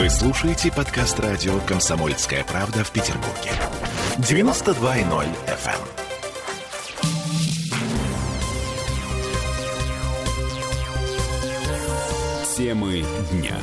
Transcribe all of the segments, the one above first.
Вы слушаете подкаст радио «Комсомольская правда» в Петербурге. 92.0 FM. Темы дня.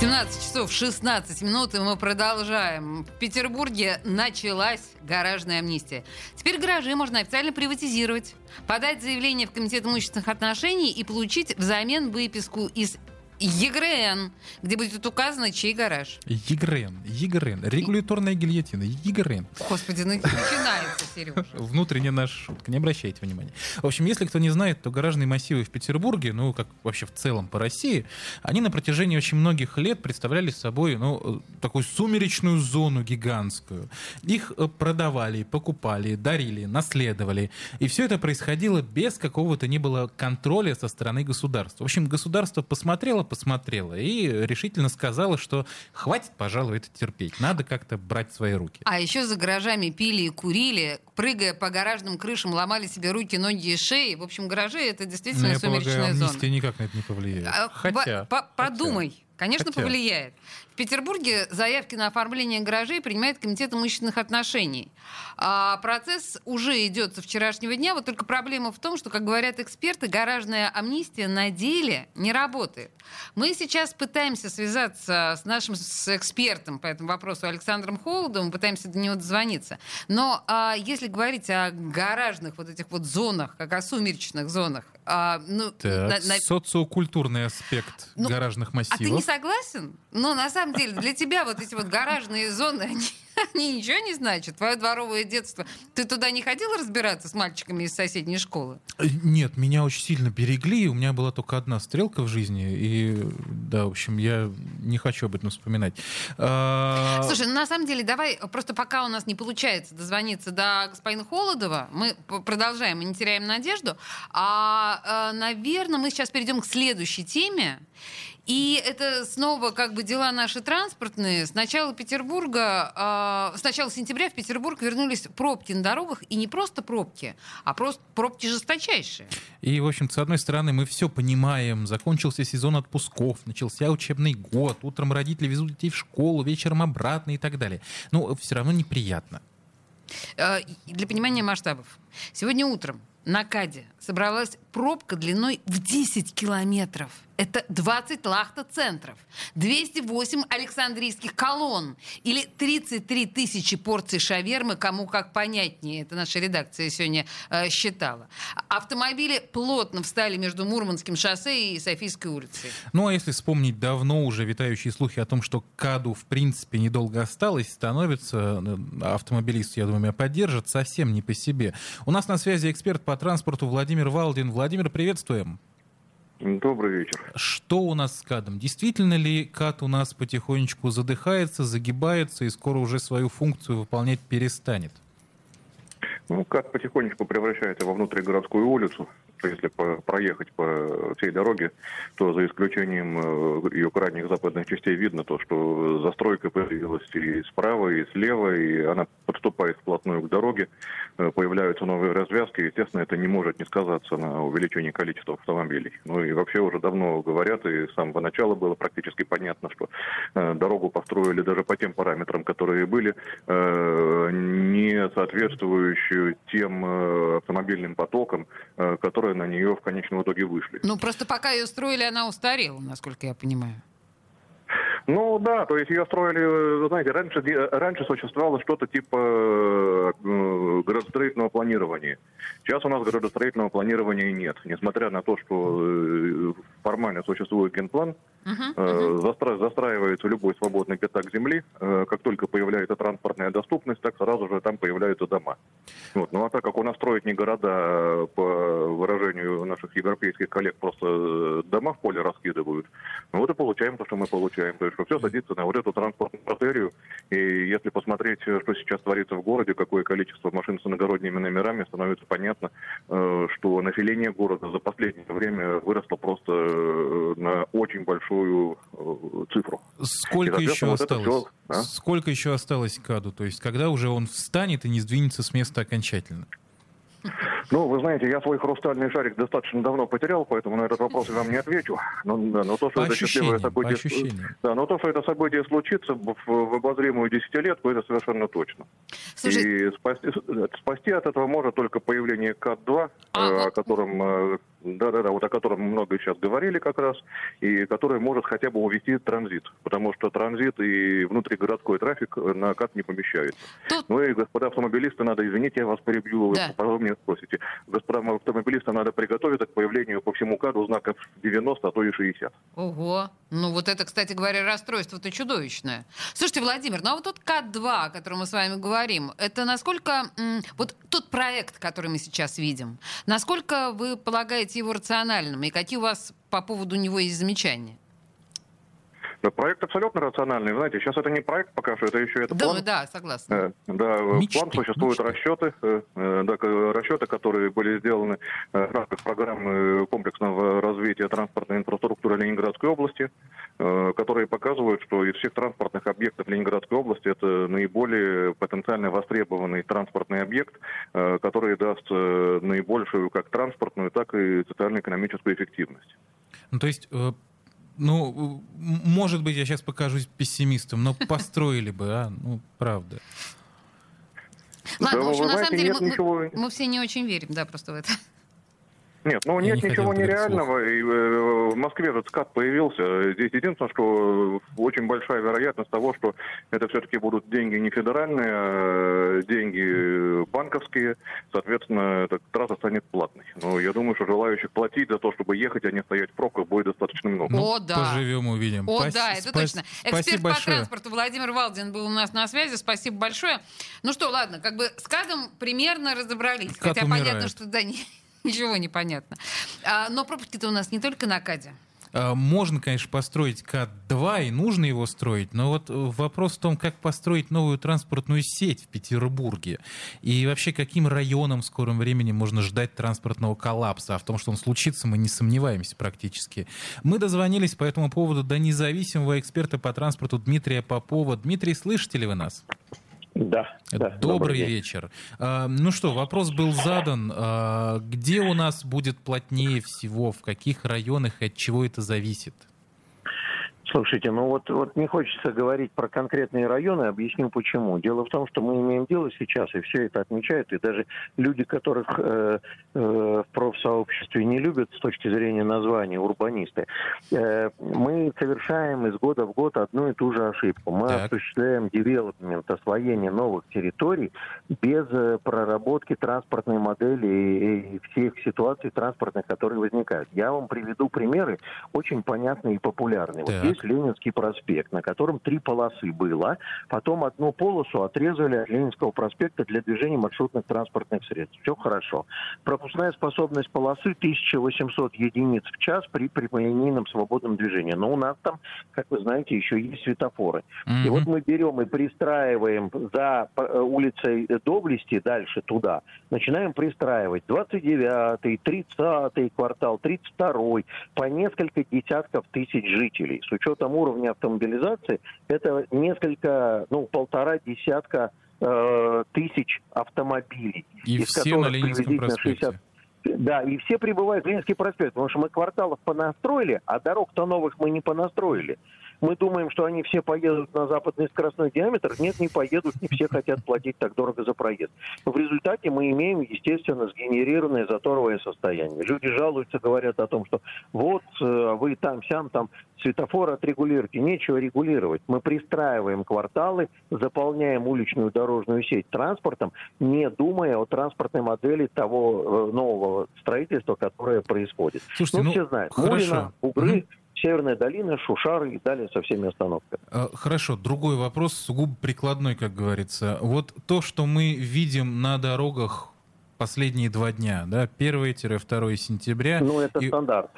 17 часов 16 минут, и мы продолжаем. В Петербурге началась гаражная амнистия. Теперь гаражи можно официально приватизировать, подать заявление в Комитет имущественных отношений и получить взамен выписку из ЕГРН, где будет указано, чей гараж. ЕГРН, ЕГРН, регуляторная гильотина, ЕГРН. Господи, ну начинается, Сережа. Внутренняя наша шутка, не обращайте внимания. В общем, если кто не знает, то гаражные массивы в Петербурге, ну, как вообще в целом по России, они на протяжении очень многих лет представляли собой, ну, такую сумеречную зону гигантскую. Их э, продавали, покупали, дарили, наследовали. И все это происходило без какого-то ни было контроля со стороны государства. В общем, государство посмотрело, посмотрела и решительно сказала, что хватит, пожалуй, это терпеть. Надо как-то брать в свои руки. А еще за гаражами пили и курили, прыгая по гаражным крышам, ломали себе руки, ноги и шеи. В общем, гаражи — это действительно Но я сумеречная полагаю, зона. никак на это не повлияет. А, Хотя... по- Подумай. Конечно, Хотя. повлияет. В Петербурге заявки на оформление гаражей принимает Комитет имущественных отношений. А процесс уже идет со вчерашнего дня. Вот только проблема в том, что, как говорят эксперты, гаражная амнистия на деле не работает. Мы сейчас пытаемся связаться с нашим с экспертом по этому вопросу Александром Холодовым, пытаемся до него дозвониться. Но а, если говорить о гаражных вот этих вот зонах, как о сумеречных зонах, а, ну, Так, на- на- социокультурный аспект Ну, гаражных а массивов. ты не согласен? Но на самом деле для тебя вот эти вот гаражные зоны, они, они ничего не значат. Твое дворовое детство. Ты туда не ходил разбираться с мальчиками из соседней школы? Э, Нет, меня очень сильно берегли. У меня была только одна стрелка в жизни. И да, в общем, я не хочу об этом вспоминать. А, Слушай, ну на самом деле, давай, просто пока у нас не получается дозвониться до господина Холодова, мы продолжаем и не теряем надежду. А, наверное, мы сейчас перейдем к следующей теме. И это снова как бы дела наши транспортные. С начала Петербурга, а, с начала сентября в Петербург вернулись пробки на дорогах. И не просто пробки, а просто пробки жесточайшие. И, в общем, с одной стороны, мы все понимаем. Закончился сезон отпусков, начался учебный год. Утром родители везут детей в школу, вечером обратно и так далее. Но все равно неприятно. Э, и Для понимания масштабов. Сегодня утром на Каде собралась пробка длиной в 10 километров. Это 20 лахта-центров, 208 александрийских колонн или 33 тысячи порций шавермы, кому как понятнее. Это наша редакция сегодня э, считала. Автомобили плотно встали между Мурманским шоссе и Софийской улицей. Ну, а если вспомнить давно уже витающие слухи о том, что КАДу, в принципе, недолго осталось, становится, э, автомобилист, я думаю, меня поддержит, совсем не по себе. У нас на связи эксперт по транспорту Владимир Валдин. Владимир, приветствуем. Добрый вечер. Что у нас с КАДом? Действительно ли КАД у нас потихонечку задыхается, загибается и скоро уже свою функцию выполнять перестанет? Ну, как потихонечку превращается во внутригородскую улицу. Если по- проехать по всей дороге, то за исключением э, ее крайних западных частей видно то, что застройка появилась и справа, и слева, и она подступает вплотную к дороге. Э, Появляются новые развязки. Естественно, это не может не сказаться на увеличении количества автомобилей. Ну и вообще уже давно говорят, и с самого начала было практически понятно, что э, дорогу построили даже по тем параметрам, которые были, не соответствующую тем автомобильным потокам, э, которые на нее в конечном итоге вышли. Ну, просто пока ее строили, она устарела, насколько я понимаю. Ну да, то есть ее строили, знаете, раньше, раньше существовало что-то типа э, градостроительного планирования. Сейчас у нас градостроительного планирования нет, несмотря на то, что э, формально существует генплан, мгм. застра- застраивается любой свободный пятак земли. Э, Как только появляется транспортная доступность, так сразу же там появляются дома. Вот. Ну а так как у нас строят не города, а, по выражению наших европейских коллег, просто э, дома в поле раскидывают, ну вот и получаем то, что мы получаем. То есть что все садится на вот эту транспортную артерию. И если посмотреть, что сейчас творится в городе, какое количество машин с иногородними номерами, становится понятно, что население города за последнее время выросло просто на очень большую э, цифру. Сколько И, еще вот осталось? всё, а? Сколько еще осталось КАДу? То есть, когда уже он встанет и не сдвинется с места окончательно? Ну, вы знаете, я свой хрустальный шарик достаточно давно потерял, поэтому на этот вопрос я вам не отвечу. Но, да, но то, что По это счастливое событие, да, но то, что это событие случится в, в обозримую десятилетку, это совершенно точно. Слушай, И спасти, спасти от этого может только появление КАТ-2, А, э, о котором э, да-да-да, вот о котором много сейчас говорили как раз, и который может хотя бы увести транзит, потому что транзит и внутригородской трафик на КАТ не помещается. Тут- Ну и, господа автомобилисты, надо, извините, я вас перебью, Да. потом меня спросите. Господа автомобилисты, надо приготовиться к появлению по всему КАДу знаков 90, а то и 60. Ого. Ну вот это, кстати говоря, расстройство-то чудовищное. Слушайте, Владимир, ну а вот тот КАТ-2, о котором мы с вами говорим, это насколько... вот тот проект, который мы сейчас видим, насколько вы полагаете его рациональным? И какие у вас по поводу него есть замечания? Проект абсолютно рациональный. Вы знаете, сейчас это не проект пока что, это еще это Да, план. да, согласна. Э, Да, э, Мечты, план существуют мечты. расчеты, э, да, расчеты, которые были сделаны э, в рамках программы комплексного развития транспортной инфраструктуры Ленинградской области, э, которые показывают, что из всех транспортных объектов Ленинградской области это наиболее потенциально востребованный транспортный объект, э, который даст э, наибольшую как транспортную, так и социально-экономическую эффективность. Ну, то есть, э, ну, может быть, я сейчас покажусь пессимистом, но построили бы, а? Ну, правда. Ладно, Да, в общем, на самом деле мы, мы- мы все не очень верим, да, просто в это. Нет, ну нет не ничего нереального. И, э, в Москве же СКАТ появился. Здесь единственное, что очень большая вероятность того, что это все-таки будут деньги не федеральные, а деньги банковские. Соответственно, эта трасса станет платной. Но я думаю, что желающих платить за то, чтобы ехать, а не стоять в пробках, будет достаточно много. О, да. Поживем, увидим. О, Спас- да, это спас- точно. Эксперт Спасибо по большое. транспорту Владимир Валдин был у нас на связи. Спасибо большое. Ну что, ладно, как бы с КАДом примерно разобрались. КАД Хотя умирает. понятно, что да, ни- ничего не понятно. А, но пробки-то у нас не только на КАДе. А, Можно, конечно, построить КАТ-2, и нужно его строить, но вот э, вопрос в том, как построить новую транспортную сеть в Петербурге. И вообще, каким районам в скором времени можно ждать транспортного коллапса. А в том, что он случится, мы не сомневаемся практически. Мы дозвонились по этому поводу до независимого эксперта по транспорту Дмитрия Попова. Дмитрий, слышите ли вы нас? Да, да. Добрый день. вечер. А, ну что, вопрос был задан. А, где у нас будет плотнее всего, в каких районах и от чего это зависит? Слушайте, ну вот, вот не хочется говорить про конкретные районы, объясню почему. Дело в том, что мы имеем дело сейчас, и все это отмечают, и даже люди, которых э, э, в профсообществе не любят с точки зрения названия, урбанисты, э, мы совершаем из года в год одну и ту же ошибку. Мы Так. осуществляем девелопмент, освоение новых территорий без э, проработки транспортной модели и, и всех ситуаций транспортных, которые возникают. Я вам приведу примеры очень понятные и популярные. Вот Так. Есть Ленинский проспект, на котором три полосы было. Потом одну полосу отрезали от Ленинского проспекта для движения маршрутных транспортных средств. Все хорошо. Пропускная способность полосы 1800 единиц в час при прямолинейном свободном движении. Но у нас там, как вы знаете, еще есть светофоры. И вот мы берем и пристраиваем за э, улицей Доблести дальше туда, начинаем пристраивать 29-й, 30-й квартал, 32-й, по несколько десятков тысяч жителей. С учетом уровня автомобилизации, это несколько, ну, полтора десятка э, тысяч автомобилей. И из все на которых Ленинском приблизительно проспекте. Да, и все прибывают в Ленинский проспект, потому что мы кварталов понастроили, а дорог-то новых мы не понастроили. Мы думаем, что они все поедут на западный скоростной диаметр. Нет, не поедут, не все хотят платить так дорого за проезд. В результате мы имеем, естественно, сгенерированное заторовое состояние. Люди жалуются, говорят о том, что вот э, вы там, сям, там светофор отрегулируйте. Нечего регулировать. Мы пристраиваем кварталы, заполняем уличную дорожную сеть транспортом, не думая о транспортной модели того э, нового строительства, которое происходит. Слушайте, ну, ну, все знают. хорошо. Мулина, Угры, Мгм. Северная долина, Шушары и далее со всеми остановками. Э, Хорошо, другой вопрос, сугубо прикладной, как говорится. Вот то, что мы видим на дорогах последние два дня, да, 1-2 сентября. Ну, это и- стандарт.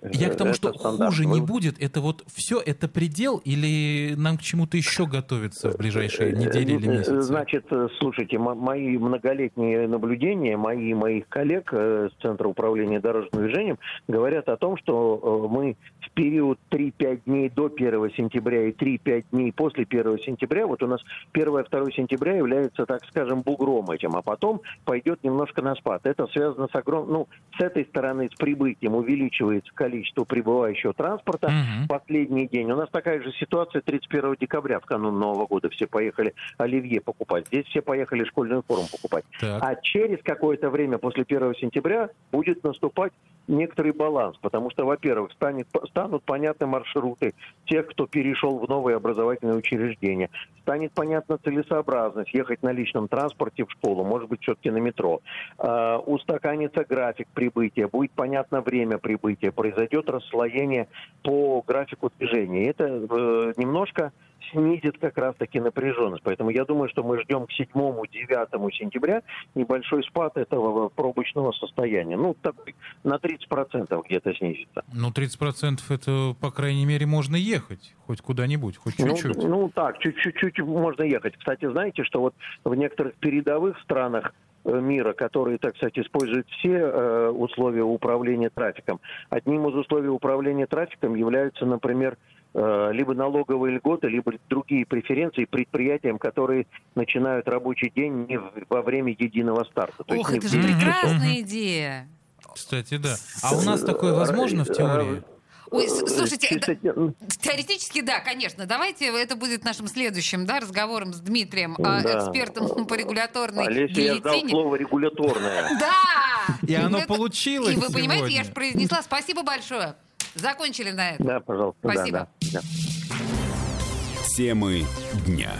Э, Я к тому, что стандарт. хуже не будет. Это вот все, это предел или нам к чему-то еще готовиться в ближайшие недели или Э, месяцы? Значит, э, слушайте, мо- мои многолетние наблюдения, мои и моих коллег э, с Центра управления дорожным движением говорят о том, что э, мы в период 3-5 дней до 1 сентября и 3-5 дней после 1 сентября, вот у нас 1-2 сентября является, так скажем, бугром этим, а потом пойдет немножко на спад. Это связано с огромным, ну, с этой стороны, с прибытием увеличивается количество прибывающего транспорта, Мгм. последний день. У нас такая же ситуация 31 декабря, в канун Нового года. Все поехали оливье покупать. Здесь все поехали школьную форму покупать. Так. А через какое-то время, после 1 сентября, будет наступать некоторый баланс. Потому что, во-первых, станет, станут понятны маршруты тех, кто перешел в новые образовательные учреждения. Станет понятна целесообразность ехать на личном транспорте в школу, может быть, все-таки на метро. А, устаканится график прибытия, будет понятно время прибытия, произойдет расслоение по графику движения. Это э, немножко снизит как раз-таки напряженность. Поэтому я думаю, что мы ждем к 7-9 сентября небольшой спад этого пробочного состояния. Ну, такой на 30% где-то снизится. Ну, 30% это, по крайней мере, можно ехать хоть куда-нибудь, хоть Ну, чуть-чуть. Ну, так, чуть-чуть можно ехать. Кстати, знаете, что вот в некоторых передовых странах мира, которые, так сказать, используют все э, условия управления трафиком. Одним из условий управления трафиком являются, например, э, либо налоговые льготы, либо другие преференции предприятиям, которые начинают рабочий день не в- во время единого старта. То Ох, есть это же прекрасная идея. Кстати, да. А у нас такое возможно в теории? Ой, с- слушайте, Чисто это- те- Теоретически, да, конечно. Давайте это будет нашим следующим да, разговором с Дмитрием, а, Да. экспертом по регуляторной Олеся, я ждал гильотине. слово регуляторное. Да! И оно Это- получилось И вы понимаете, я же произнесла. Спасибо большое. Закончили на этом. Да, пожалуйста. да, Спасибо. да, да. Темы дня.